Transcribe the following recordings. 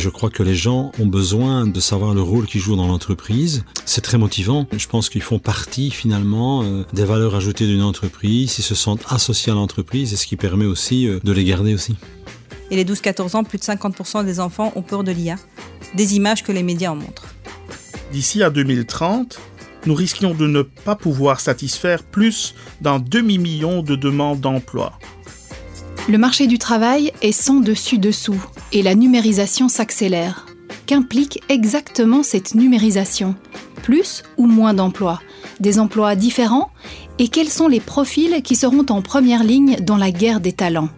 Je crois que les gens ont besoin de savoir le rôle qu'ils jouent dans l'entreprise. C'est très motivant. Je pense qu'ils font partie finalement euh, des valeurs ajoutées d'une entreprise. Ils se sentent associés à l'entreprise et ce qui permet aussi euh, de les garder aussi. Et les 12-14 ans, plus de 50% des enfants ont peur de l'IA. Des images que les médias en montrent. D'ici à 2030, nous risquions de ne pas pouvoir satisfaire plus d'un demi-million de demandes d'emploi. Le marché du travail est sans dessus-dessous et la numérisation s'accélère. Qu'implique exactement cette numérisation? Plus ou moins d'emplois? Des emplois différents? Et quels sont les profils qui seront en première ligne dans la guerre des talents?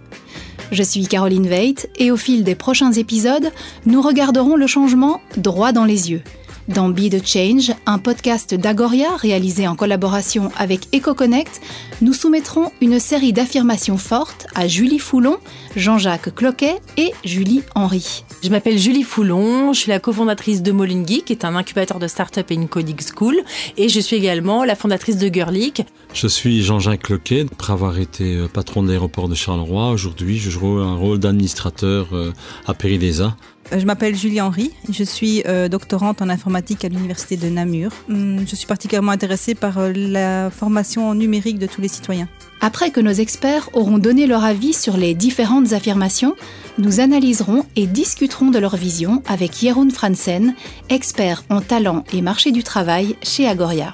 Je suis Caroline Veit et au fil des prochains épisodes, nous regarderons le changement droit dans les yeux. Dans Be the Change, un podcast d'Agoria réalisé en collaboration avec EcoConnect, nous soumettrons une série d'affirmations fortes à Julie Foulon, Jean-Jacques Cloquet et Julie Henry. Je m'appelle Julie Foulon, je suis la cofondatrice de Molingy, qui est un incubateur de start-up et une coding school, et je suis également la fondatrice de Girlic. Je suis Jean-Jacques Cloquet, après avoir été euh, patron de l'aéroport de Charleroi. Aujourd'hui, je joue un rôle d'administrateur euh, à Péridesa. Euh, je m'appelle Julie Henry, je suis doctorante en informatique à l'université de Namur. Hum, je suis particulièrement intéressée par la formation numérique de tous les citoyens. Après que nos experts auront donné leur avis sur les différentes affirmations, nous analyserons et discuterons de leur vision avec Jeroen Fransen, expert en talent et marché du travail chez Agoria.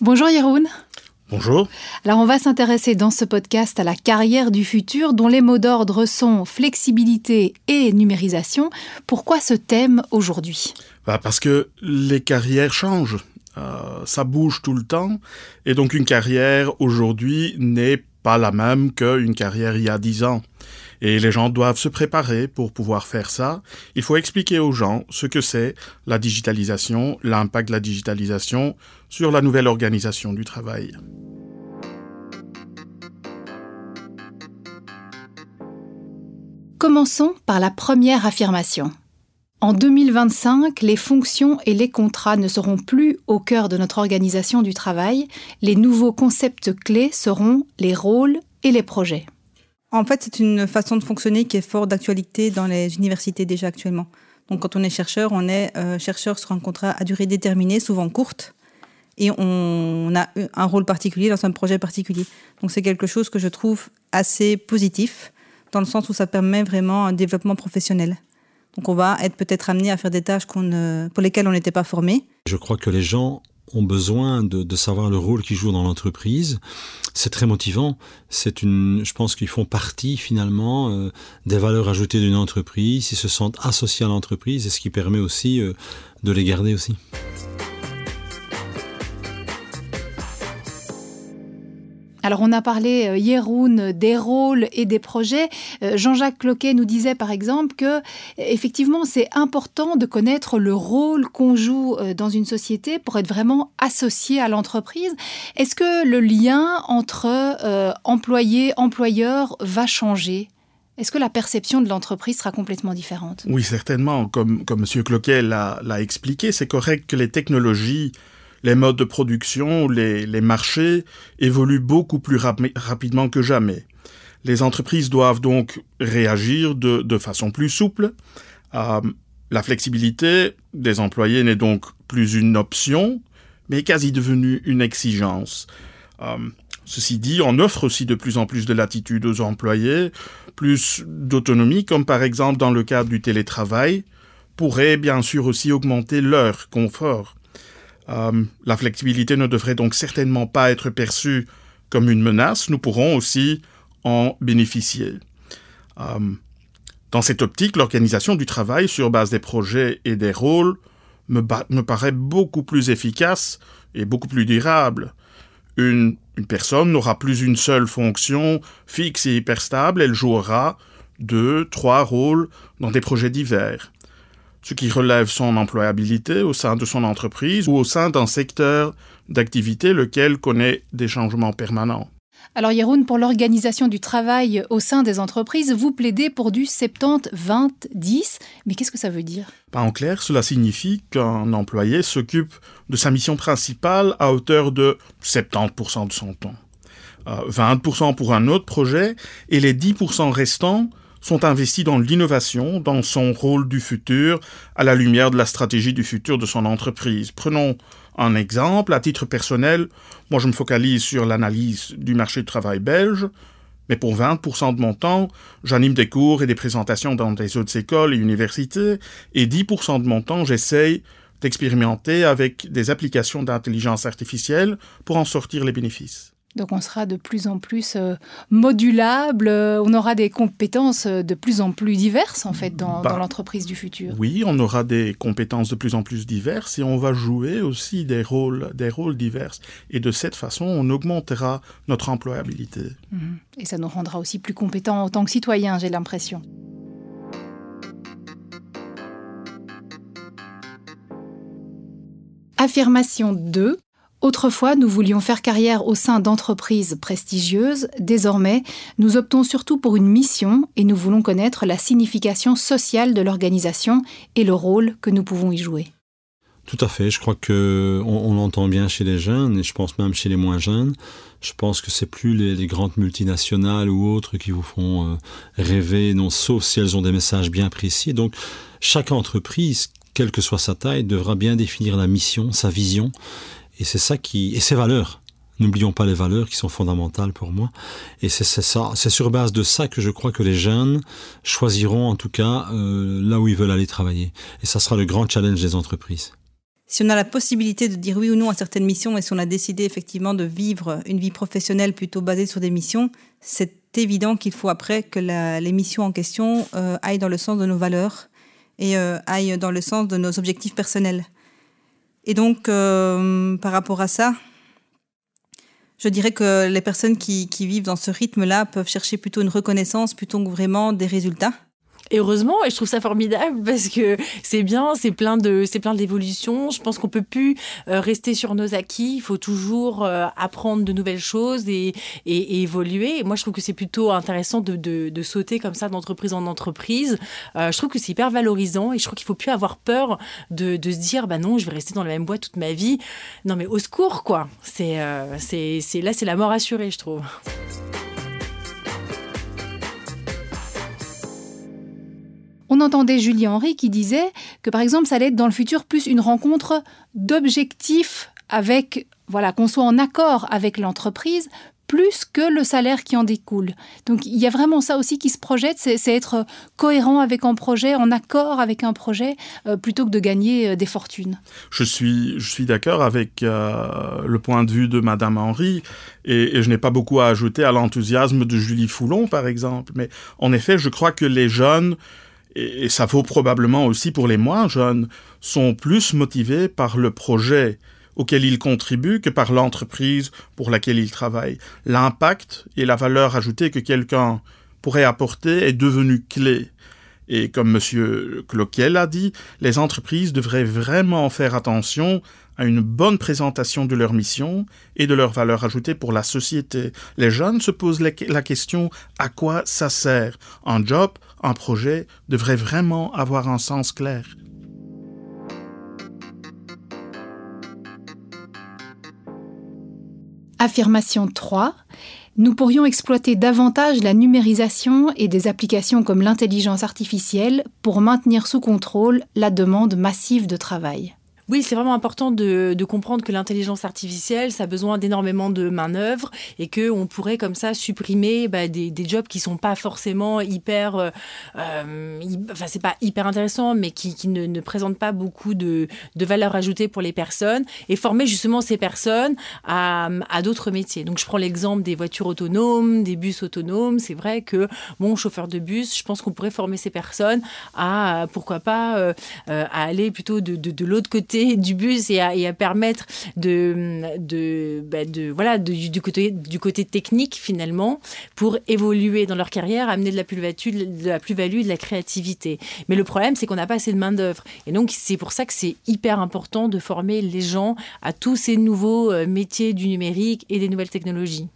Bonjour Jeroen. Bonjour. Alors on va s'intéresser dans ce podcast à la carrière du futur dont les mots d'ordre sont flexibilité et numérisation. Pourquoi ce thème aujourd'hui? Bah Parce que les carrières changent. Euh, ça bouge tout le temps. Et donc une carrière aujourd'hui n'est pas la même qu'une carrière il y a dix ans. Et les gens doivent se préparer pour pouvoir faire ça. Il faut expliquer aux gens ce que c'est la digitalisation, l'impact de la digitalisation sur la nouvelle organisation du travail. Commençons par la première affirmation. En 2025, les fonctions et les contrats ne seront plus au cœur de notre organisation du travail. Les nouveaux concepts clés seront les rôles et les projets. En fait, c'est une façon de fonctionner qui est fort d'actualité dans les universités déjà actuellement. Donc, quand on est chercheur, on est euh, chercheur sur un contrat à durée déterminée, souvent courte, et on a un rôle particulier dans un projet particulier. Donc, c'est quelque chose que je trouve assez positif, dans le sens où ça permet vraiment un développement professionnel. Donc, on va être peut-être amené à faire des tâches pour lesquelles on n'était pas formé. Je crois que les gens ont besoin de, savoir le rôle qu'ils jouent dans l'entreprise. C'est très motivant. C'est une, je pense qu'ils font partie finalement euh, des valeurs ajoutées d'une entreprise. Ils se sentent associés à l'entreprise et ce qui permet aussi euh, de les garder aussi. Alors on a parlé, euh, Yeroun, des rôles et des projets. Euh, Jean-Jacques Cloquet nous disait par exemple que effectivement c'est important de connaître le rôle qu'on joue euh, dans une société pour être vraiment associé à l'entreprise. Est-ce que le lien entre employé, employeur va changer? Est-ce que la perception de l'entreprise sera complètement différente? Oui, certainement. Comme, comme M. Cloquet l'a expliqué, c'est correct que les technologies les modes de production, les, marchés évoluent beaucoup plus rapidement que jamais. Les entreprises doivent donc réagir de, façon plus souple. Euh, la flexibilité des employés n'est donc plus une option, mais quasi devenue une exigence. Euh, ceci dit, on offre aussi de plus en plus de latitude aux employés, plus d'autonomie, comme par exemple dans le cadre du télétravail, pourrait bien sûr aussi augmenter leur confort. Euh, la flexibilité ne devrait donc certainement pas être perçue comme une menace. Nous pourrons aussi en bénéficier. Euh, dans cette optique, l'organisation du travail sur base des projets et des rôles me, paraît beaucoup plus efficace et beaucoup plus durable. Une, personne n'aura plus une seule fonction fixe et hyper stable, elle jouera deux, trois rôles dans des projets divers ce qui relève son employabilité au sein de son entreprise ou au sein d'un secteur d'activité lequel connaît des changements permanents. Alors Yeroun, pour l'organisation du travail au sein des entreprises, vous plaidez pour du 70-20-10, mais qu'est-ce que ça veut dire? En clair, cela signifie qu'un employé s'occupe de sa mission principale à hauteur de 70% de son temps. 20% pour un autre projet, et les 10% restants sont investis dans l'innovation, dans son rôle du futur, à la lumière de la stratégie du futur de son entreprise. Prenons un exemple, à titre personnel, moi je me focalise sur l'analyse du marché du travail belge, mais pour 20% de mon temps, j'anime des cours et des présentations dans des autres écoles et universités, et 10% de mon temps, j'essaye d'expérimenter avec des applications d'intelligence artificielle pour en sortir les bénéfices. Donc on sera de plus en plus euh, modulable, euh, on aura des compétences euh, de plus en plus diverses en fait dans, Bah, dans l'entreprise du futur. Oui, on aura des compétences de plus en plus diverses et on va jouer aussi des rôles, des rôles divers. Et de cette façon, on augmentera notre employabilité. Mhm. Et ça nous rendra aussi plus compétents en tant que citoyens, j'ai l'impression. Affirmation 2. Autrefois, nous voulions faire carrière au sein d'entreprises prestigieuses. Désormais, nous optons surtout pour une mission et nous voulons connaître la signification sociale de l'organisation et le rôle que nous pouvons y jouer. Tout à fait. Je crois que on, on l'entend bien chez les jeunes et je pense même chez les moins jeunes. Je pense que c'est plus les, grandes multinationales ou autres qui vous font euh, rêver, non, sauf si elles ont des messages bien précis. Donc, chaque entreprise, quelle que soit sa taille, devra bien définir la mission, sa vision, et c'est ça qui et ses valeurs. N'oublions pas les valeurs qui sont fondamentales pour moi. Et c'est ça, c'est sur base de ça que je crois que les jeunes choisiront en tout cas euh, là où ils veulent aller travailler. Et ça sera le grand challenge des entreprises. Si on a la possibilité de dire oui ou non à certaines missions et si on a décidé effectivement de vivre une vie professionnelle plutôt basée sur des missions, c'est évident qu'il faut après que les missions en question euh, aillent dans le sens de nos valeurs et euh, aillent dans le sens de nos objectifs personnels. Et donc, euh, par rapport à ça, je dirais que les personnes qui, qui vivent dans ce rythme-là peuvent chercher plutôt une reconnaissance plutôt que vraiment des résultats. Et heureusement, et je trouve ça formidable parce que c'est bien, c'est plein de, c'est plein d'évolutions. Je pense qu'on peut plus euh, rester sur nos acquis. Il faut toujours euh, apprendre de nouvelles choses et, et, et évoluer. Et moi, je trouve que c'est plutôt intéressant de, de, de sauter comme ça d'entreprise en entreprise. Euh, je trouve que c'est hyper valorisant et je trouve qu'il faut plus avoir peur de, de se dire, bah non, je vais rester dans la même boîte toute ma vie. Non, mais au secours, quoi. C'est, c'est, c'est là, c'est la mort assurée, je trouve. On entendait Julie Henry qui disait que par exemple, ça allait être dans le futur plus une rencontre d'objectifs avec, voilà, qu'on soit en accord avec l'entreprise plus que le salaire qui en découle. Donc il y a vraiment ça aussi qui se projette, c'est être cohérent avec un projet, en accord avec un projet, euh, plutôt que de gagner euh, des fortunes. Je suis, je suis d'accord avec euh, le point de vue de Madame Henry et je n'ai pas beaucoup à ajouter à l'enthousiasme de Julie Foulon, par exemple. Mais en effet, je crois que les jeunes, et, ça vaut probablement aussi pour les moins jeunes, sont plus motivés par le projet auquel ils contribuent que par l'entreprise pour laquelle ils travaillent. L'impact et la valeur ajoutée que quelqu'un pourrait apporter est devenu clé. Et comme Monsieur Cloquel a dit, les entreprises devraient vraiment faire attention à une bonne présentation de leur mission et de leur valeur ajoutée pour la société. Les jeunes se posent la question à quoi ça sert? Un job, un projet devrait vraiment avoir un sens clair. Affirmation 3. Nous pourrions exploiter davantage la numérisation et des applications comme l'intelligence artificielle pour maintenir sous contrôle la demande massive de travail. Oui, c'est vraiment important de, comprendre que l'intelligence artificielle, ça a besoin d'énormément de main-d'œuvre et que on pourrait comme ça supprimer bah, des, jobs qui sont pas forcément hyper, euh, euh, hy- enfin c'est pas hyper intéressant, mais qui, ne, présentent pas beaucoup de, de valeur ajoutée pour les personnes et former justement ces personnes à, d'autres métiers. Donc je prends l'exemple des voitures autonomes, des bus autonomes. C'est vrai que bon chauffeur de bus, je pense qu'on pourrait former ces personnes à pourquoi pas euh, euh, à aller plutôt de, l'autre du bus et à, et à permettre de, de, bah, voilà du, côté, du côté technique finalement pour évoluer dans leur carrière, amener de la plus-value, de la de la créativité. Mais le problème, c'est qu'on n'a pas assez de main d'œuvre. Et donc c'est pour ça que c'est hyper important de former les gens à tous ces nouveaux euh, métiers du numérique et des nouvelles technologies.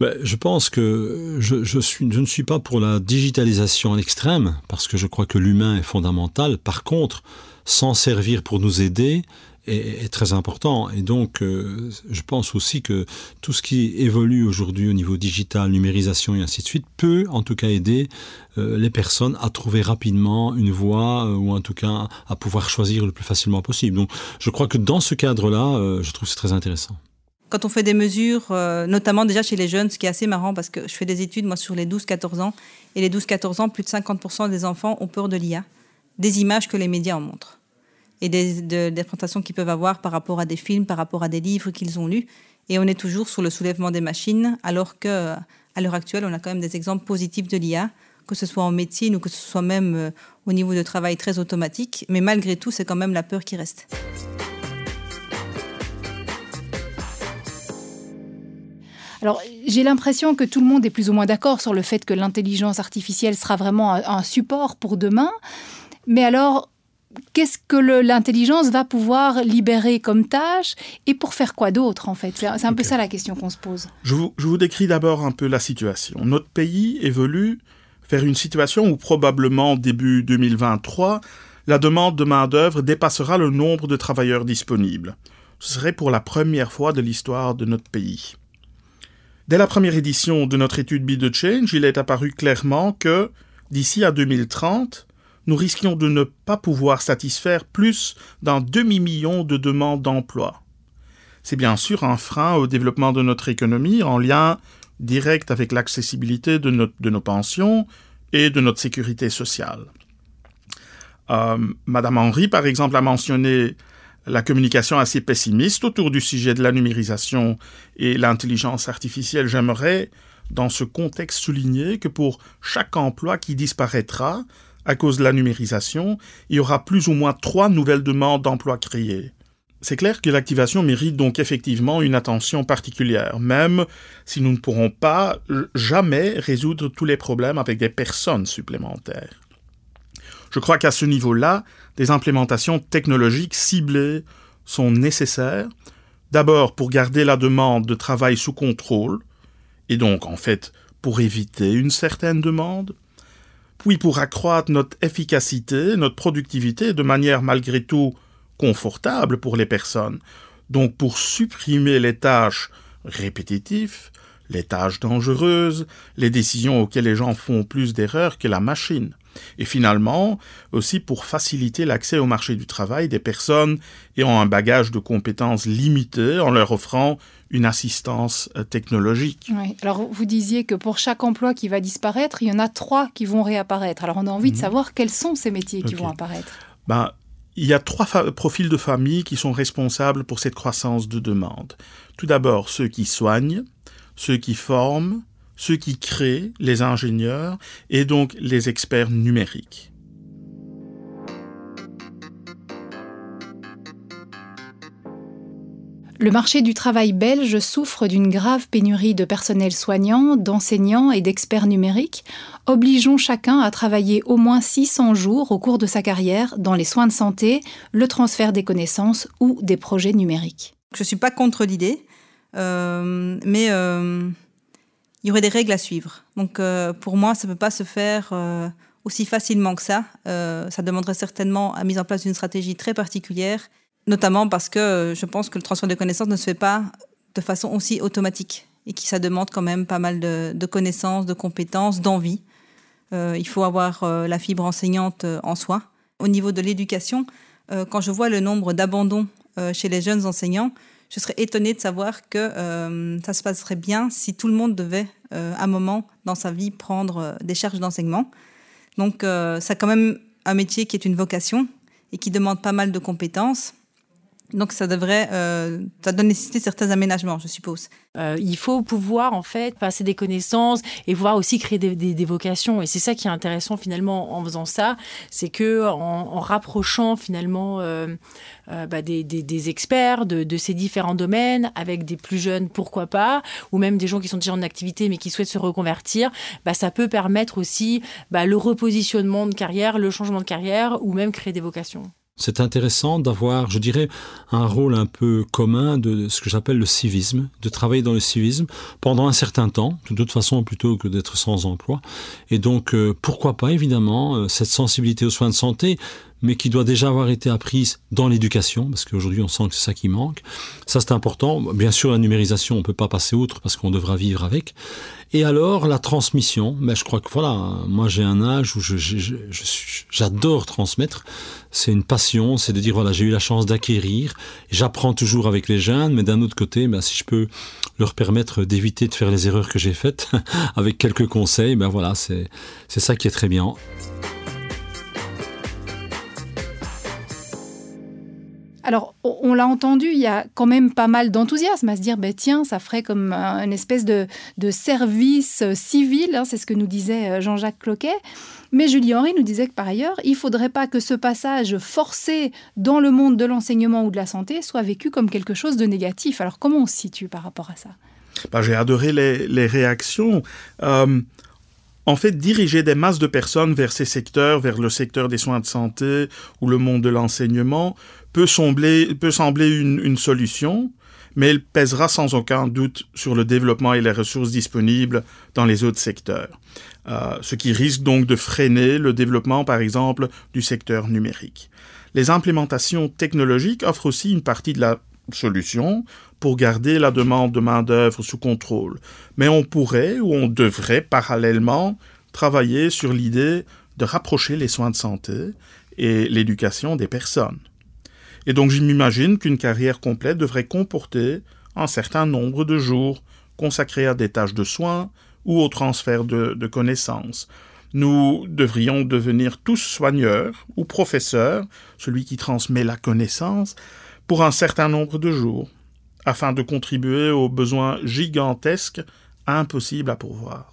Ben, je pense que je, suis, je ne suis pas pour la digitalisation à l'extrême, parce que je crois que l'humain est fondamental. Par contre, s'en servir pour nous aider est, très important. Et donc, euh, je pense aussi que tout ce qui évolue aujourd'hui au niveau digital, numérisation et ainsi de suite, peut en tout cas aider euh, les personnes à trouver rapidement une voie euh, ou en tout cas à pouvoir choisir le plus facilement possible. Donc, je crois que dans ce cadre-là, je trouve c'est très intéressant. Quand on fait des mesures, notamment déjà chez les jeunes, ce qui est assez marrant parce que je fais des études moi sur les 12-14 ans et les 12-14 ans, plus de 50% des enfants ont peur de l'IA, des images que les médias en montrent et des, de, qu'ils peuvent avoir par rapport à des films, par rapport à des livres qu'ils ont lus. Et on est toujours sur le soulèvement des machines, alors que à l'heure actuelle, on a quand même des exemples positifs de l'IA, que ce soit en médecine ou que ce soit même euh, au niveau de travail très automatique. Mais malgré tout, c'est quand même la peur qui reste. Alors, j'ai l'impression que tout le monde est plus ou moins d'accord sur le fait que l'intelligence artificielle sera vraiment un support pour demain. Mais alors, qu'est-ce que l'intelligence va pouvoir libérer comme tâche et pour faire quoi d'autre en fait? C'est un peu ça la question qu'on se pose. Je vous, je vous décris d'abord un peu la situation. Notre pays évolue vers une situation où probablement début 2023, la demande de main-d'œuvre dépassera le nombre de travailleurs disponibles. Ce serait pour la première fois de l'histoire de notre pays. Dès la première édition de notre étude Be the Change, il est apparu clairement que, d'ici à 2030, nous risquions de ne pas pouvoir satisfaire plus d'un demi-million de demandes d'emploi. C'est bien sûr un frein au développement de notre économie en lien direct avec l'accessibilité de, nos pensions et de notre sécurité sociale. Euh, Madame Henry, par exemple, a mentionné la communication assez pessimiste autour du sujet de la numérisation et l'intelligence artificielle. J'aimerais, dans ce contexte, souligner que pour chaque emploi qui disparaîtra, à cause de la numérisation, il y aura plus ou moins trois nouvelles demandes d'emploi créées. C'est clair que l'activation mérite donc effectivement une attention particulière, même si nous ne pourrons pas jamais résoudre tous les problèmes avec des personnes supplémentaires. Je crois qu'à ce niveau-là, des implémentations technologiques ciblées sont nécessaires, d'abord pour garder la demande de travail sous contrôle, et donc en fait pour éviter une certaine demande, puis pour accroître notre efficacité, notre productivité de manière malgré tout confortable pour les personnes. Donc pour supprimer les tâches répétitives, les tâches dangereuses, les décisions auxquelles les gens font plus d'erreurs que la machine. Et finalement, aussi pour faciliter l'accès au marché du travail des personnes ayant un bagage de compétences limité en leur offrant une assistance euh, technologique. Oui. Alors vous disiez que pour chaque emploi qui va disparaître, il y en a trois qui vont réapparaître. Alors on a envie de mhm. savoir quels sont ces métiers qui vont apparaître. Ben, il y a trois profils de famille qui sont responsables pour cette croissance de demande. Tout d'abord, ceux qui soignent, ceux qui forment, ceux qui créent, les ingénieurs, et donc les experts numériques. Le marché du travail belge souffre d'une grave pénurie de personnel soignant, d'enseignants et d'experts numériques, obligeant chacun à travailler au moins 600 jours au cours de sa carrière dans les soins de santé, le transfert des connaissances ou des projets numériques. Je ne suis pas contre l'idée, mais euh, il y aurait des règles à suivre. Donc euh, pour moi, ça ne peut pas se faire aussi facilement que ça. ça demanderait certainement la mise en place d'une stratégie très particulière notamment parce que euh, je pense que le transfert de connaissances ne se fait pas de façon aussi automatique et que ça demande quand même pas mal de, connaissances, de compétences, d'envie. Euh, il faut avoir euh, la fibre enseignante en soi. Au niveau de l'éducation, quand je vois le nombre d'abandons chez les jeunes enseignants, je serais étonnée de savoir que ça se passerait bien si tout le monde devait, à un moment dans sa vie, prendre des charges d'enseignement. Donc, c'est quand même un métier qui est une vocation et qui demande pas mal de compétences. Donc ça devrait, euh, ça doit nécessiter certains aménagements, je suppose. Euh, il faut pouvoir en fait passer des connaissances et pouvoir aussi créer des, vocations. Et c'est ça qui est intéressant finalement en faisant ça, c'est que en, rapprochant finalement euh, bah, des, experts de, ces différents domaines avec des plus jeunes, pourquoi pas, ou même des gens qui sont déjà en activité mais qui souhaitent se reconvertir, bah, ça peut permettre aussi bah, le repositionnement de carrière, le changement de carrière ou même créer des vocations. C'est intéressant d'avoir, je dirais, un rôle un peu commun de ce que j'appelle le civisme, de travailler dans le civisme pendant un certain temps, de toute façon plutôt que d'être sans emploi. Et donc, euh, pourquoi pas, évidemment, euh, cette sensibilité aux soins de santé, mais qui doit déjà avoir été apprise dans l'éducation, parce qu'aujourd'hui on sent que c'est ça qui manque. Ça c'est important. Bien sûr, la numérisation, on peut pas passer outre parce qu'on devra vivre avec. Et alors la transmission, mais ben, je crois que voilà, moi j'ai un âge où j'adore transmettre. C'est une passion, c'est de dire voilà j'ai eu la chance d'acquérir. J'apprends toujours avec les jeunes, mais d'un autre côté, ben, si je peux leur permettre d'éviter de faire les erreurs que j'ai faites avec quelques conseils, ben voilà c'est ça qui est très bien. Alors, on l'a entendu, il y a quand même pas mal d'enthousiasme à se dire, ben, tiens, ça ferait comme une espèce de, service civil, hein, c'est ce que nous disait euh, Jean-Jacques Cloquet. Mais Julie Henry nous disait que par ailleurs, il ne faudrait pas que ce passage forcé dans le monde de l'enseignement ou de la santé soit vécu comme quelque chose de négatif. Alors, comment on se situe par rapport à ça? Ben, J'ai adoré les, réactions. Euh, en fait, diriger des masses de personnes vers ces secteurs, vers le secteur des soins de santé ou le monde de l'enseignement, peut sembler, une, solution, mais elle pèsera sans aucun doute sur le développement et les ressources disponibles dans les autres secteurs. Euh, ce qui risque donc de freiner le développement, par exemple, du secteur numérique. Les implémentations technologiques offrent aussi une partie de la solution pour garder la demande de main-d'œuvre sous contrôle. Mais on pourrait ou on devrait parallèlement travailler sur l'idée de rapprocher les soins de santé et l'éducation des personnes. Et donc je m'imagine qu'une carrière complète devrait comporter un certain nombre de jours consacrés à des tâches de soins ou au transfert de, de connaissances. Nous devrions devenir tous soigneurs ou professeurs, celui qui transmet la connaissance, pour un certain nombre de jours, afin de contribuer aux besoins gigantesques impossibles à pourvoir.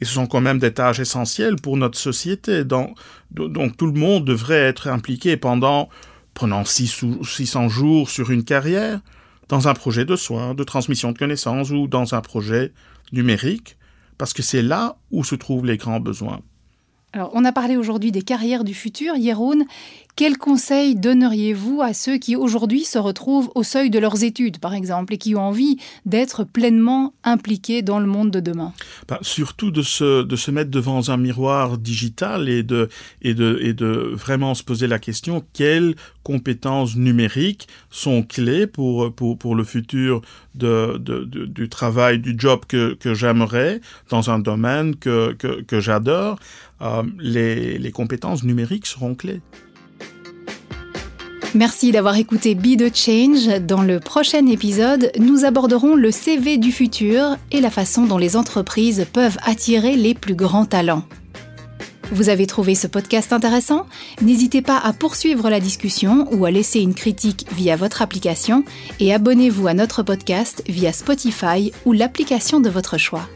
Et ce sont quand même des tâches essentielles pour notre société, donc, tout le monde devrait être impliqué pendant, prenant 6 ou 600 jours sur une carrière, dans un projet de soins, de transmission de connaissances ou dans un projet numérique, parce que c'est là où se trouvent les grands besoins. Alors, on a parlé aujourd'hui des carrières du futur. Yeroun, quels conseils donneriez-vous à ceux qui aujourd'hui se retrouvent au seuil de leurs études, par exemple, et qui ont envie d'être pleinement impliqués dans le monde de demain? Ben, Surtout de se, de se mettre devant un miroir digital et de, et, de, et de vraiment se poser la question quelles compétences numériques sont clés pour, pour, pour le futur de, de, du travail, du job que, que j'aimerais dans un domaine que, que, que j'adore. Euh, les, les compétences numériques seront clés. Merci d'avoir écouté Be the Change. Dans le prochain épisode, nous aborderons le CV du futur et la façon dont les entreprises peuvent attirer les plus grands talents. Vous avez trouvé ce podcast intéressant? N'hésitez pas à poursuivre la discussion ou à laisser une critique via votre application et abonnez-vous à notre podcast via Spotify ou l'application de votre choix.